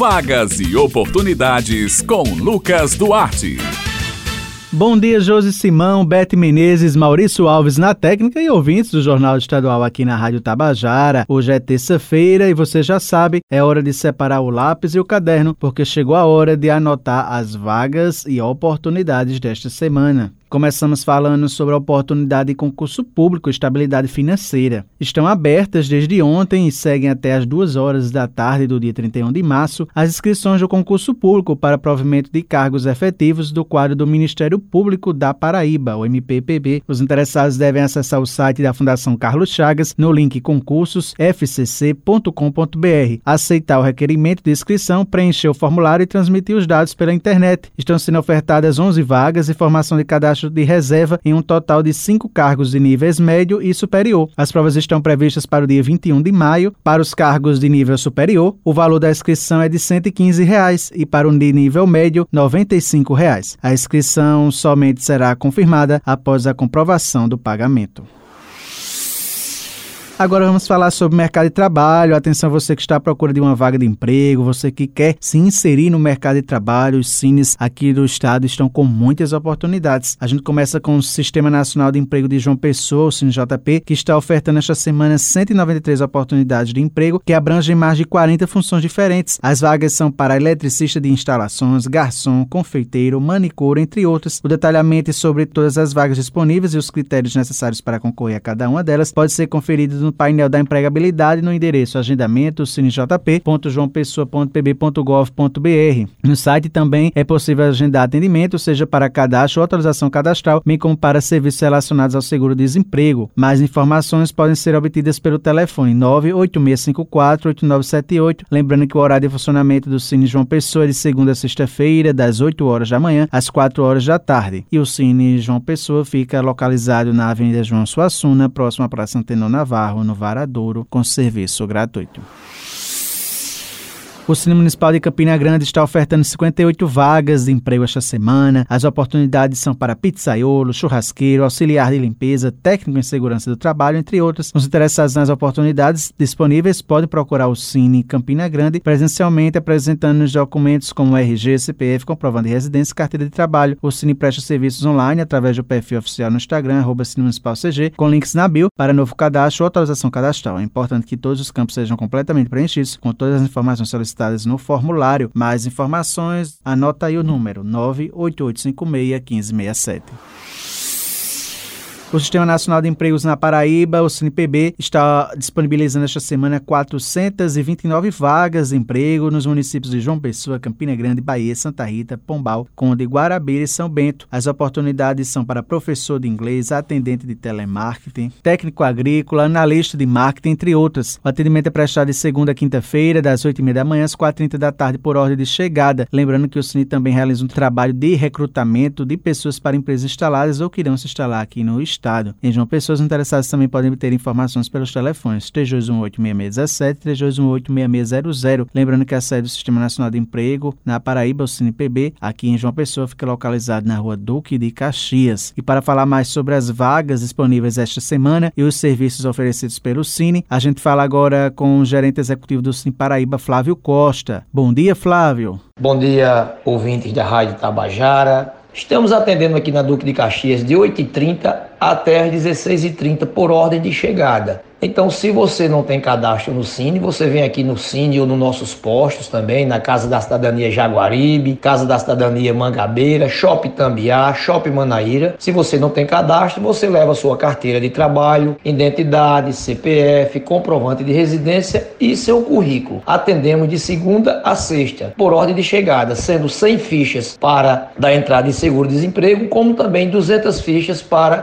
Vagas e oportunidades com Lucas Duarte. Bom dia, Josi Simão, Bete Menezes, Maurício Alves na técnica e ouvintes do Jornal Estadual aqui na Rádio Tabajara. Hoje é terça-feira e você já sabe, é hora de separar o lápis e o caderno, porque chegou a hora de anotar as vagas e oportunidades desta semana. Começamos falando sobre a oportunidade de concurso público e estabilidade financeira. Estão abertas desde ontem e seguem até as 2 horas da tarde do dia 31 de março as inscrições do concurso público para provimento de cargos efetivos do quadro do Ministério Público da Paraíba, o MPPB. Os interessados devem acessar o site da Fundação Carlos Chagas no link concursos.fcc.com.br, aceitar o requerimento de inscrição, preencher o formulário e transmitir os dados pela internet. Estão sendo ofertadas 11 vagas e formação de cadastro de reserva em um total de cinco cargos de níveis médio e superior. As provas estão previstas para o dia 21 de maio. Para os cargos de nível superior, o valor da inscrição é de 115 reais, e para o de nível médio, 95 reais. A inscrição somente será confirmada após a comprovação do pagamento. Agora vamos falar sobre mercado de trabalho. Atenção você que está à procura de uma vaga de emprego, você que quer se inserir no mercado de trabalho. Os cines aqui do estado estão com muitas oportunidades. A gente começa com o Sistema Nacional de Emprego de João Pessoa, o CineJP, que está ofertando esta semana 193 oportunidades de emprego que abrangem mais de 40 funções diferentes. As vagas são para eletricista de instalações, garçom, confeiteiro, manicure, entre outras. O detalhamento sobre todas as vagas disponíveis e os critérios necessários para concorrer a cada uma delas pode ser conferido no no painel da empregabilidade no endereço agendamento cinejp.joaopessoa.pb.gov.br. No site também é possível agendar atendimento, seja para cadastro ou atualização cadastral, bem como para serviços relacionados ao seguro-desemprego. Mais informações podem ser obtidas pelo telefone 986548978. Lembrando que o horário de funcionamento do Cine João Pessoa é de segunda a sexta-feira, das 8 horas da manhã às 4 horas da tarde. E o Cine João Pessoa fica localizado na Avenida João Suassuna, próximo à Praça Antenor Navarro no Varadouro com serviço gratuito. O Cine Municipal de Campina Grande está ofertando 58 vagas de emprego esta semana. As oportunidades são para pizzaiolo, churrasqueiro, auxiliar de limpeza, técnico em segurança do trabalho, entre outros. Os interessados nas oportunidades disponíveis podem procurar o Cine Campina Grande presencialmente apresentando os documentos como RG, CPF, comprovando de residência e carteira de trabalho. O Cine presta serviços online através do perfil oficial no Instagram, arroba Cine Municipal CG, com links na bio para novo cadastro ou atualização cadastral. É importante que todos os campos sejam completamente preenchidos com todas as informações solicitadas no formulário. Mais informações, anota aí o número 98856 1567. O Sistema Nacional de Empregos na Paraíba, o CNPB, está disponibilizando esta semana 429 vagas de emprego nos municípios de João Pessoa, Campina Grande, Bahia, Santa Rita, Pombal, Conde, Guarabira e São Bento. As oportunidades são para professor de inglês, atendente de telemarketing, técnico agrícola, analista de marketing, entre outras. O atendimento é prestado de segunda a quinta-feira, das 8h30 da manhã às 4h30 da tarde, por ordem de chegada. Lembrando que o CNI também realiza um trabalho de recrutamento de pessoas para empresas instaladas ou que irão se instalar aqui no estado Estado. Em João Pessoas, interessados também podem obter informações pelos telefones 3218-6617 e 3218-6600. Lembrando que a sede do Sistema Nacional de Emprego, na Paraíba, o CinePB, aqui em João Pessoa, fica localizado na rua Duque de Caxias. E para falar mais sobre as vagas disponíveis esta semana e os serviços oferecidos pelo Cine, a gente fala agora com o gerente executivo do Cine Paraíba, Flávio Costa. Bom dia, Flávio. Bom dia, ouvintes da Rádio Tabajara. Estamos atendendo aqui na Duque de Caxias de 8h30 até às 16h30 por ordem de chegada. Então, se você não tem cadastro no Cine, você vem aqui no Cine ou nos nossos postos também, na Casa da Cidadania Jaguaribe, Casa da Cidadania Mangabeira, Shopping Tambiá, Shopping Manaíra. Se você não tem cadastro, você leva sua carteira de trabalho, identidade, CPF, comprovante de residência e seu currículo. Atendemos de segunda a sexta, por ordem de chegada, sendo 100 fichas para dar entrada em seguro-desemprego, como também 200 fichas para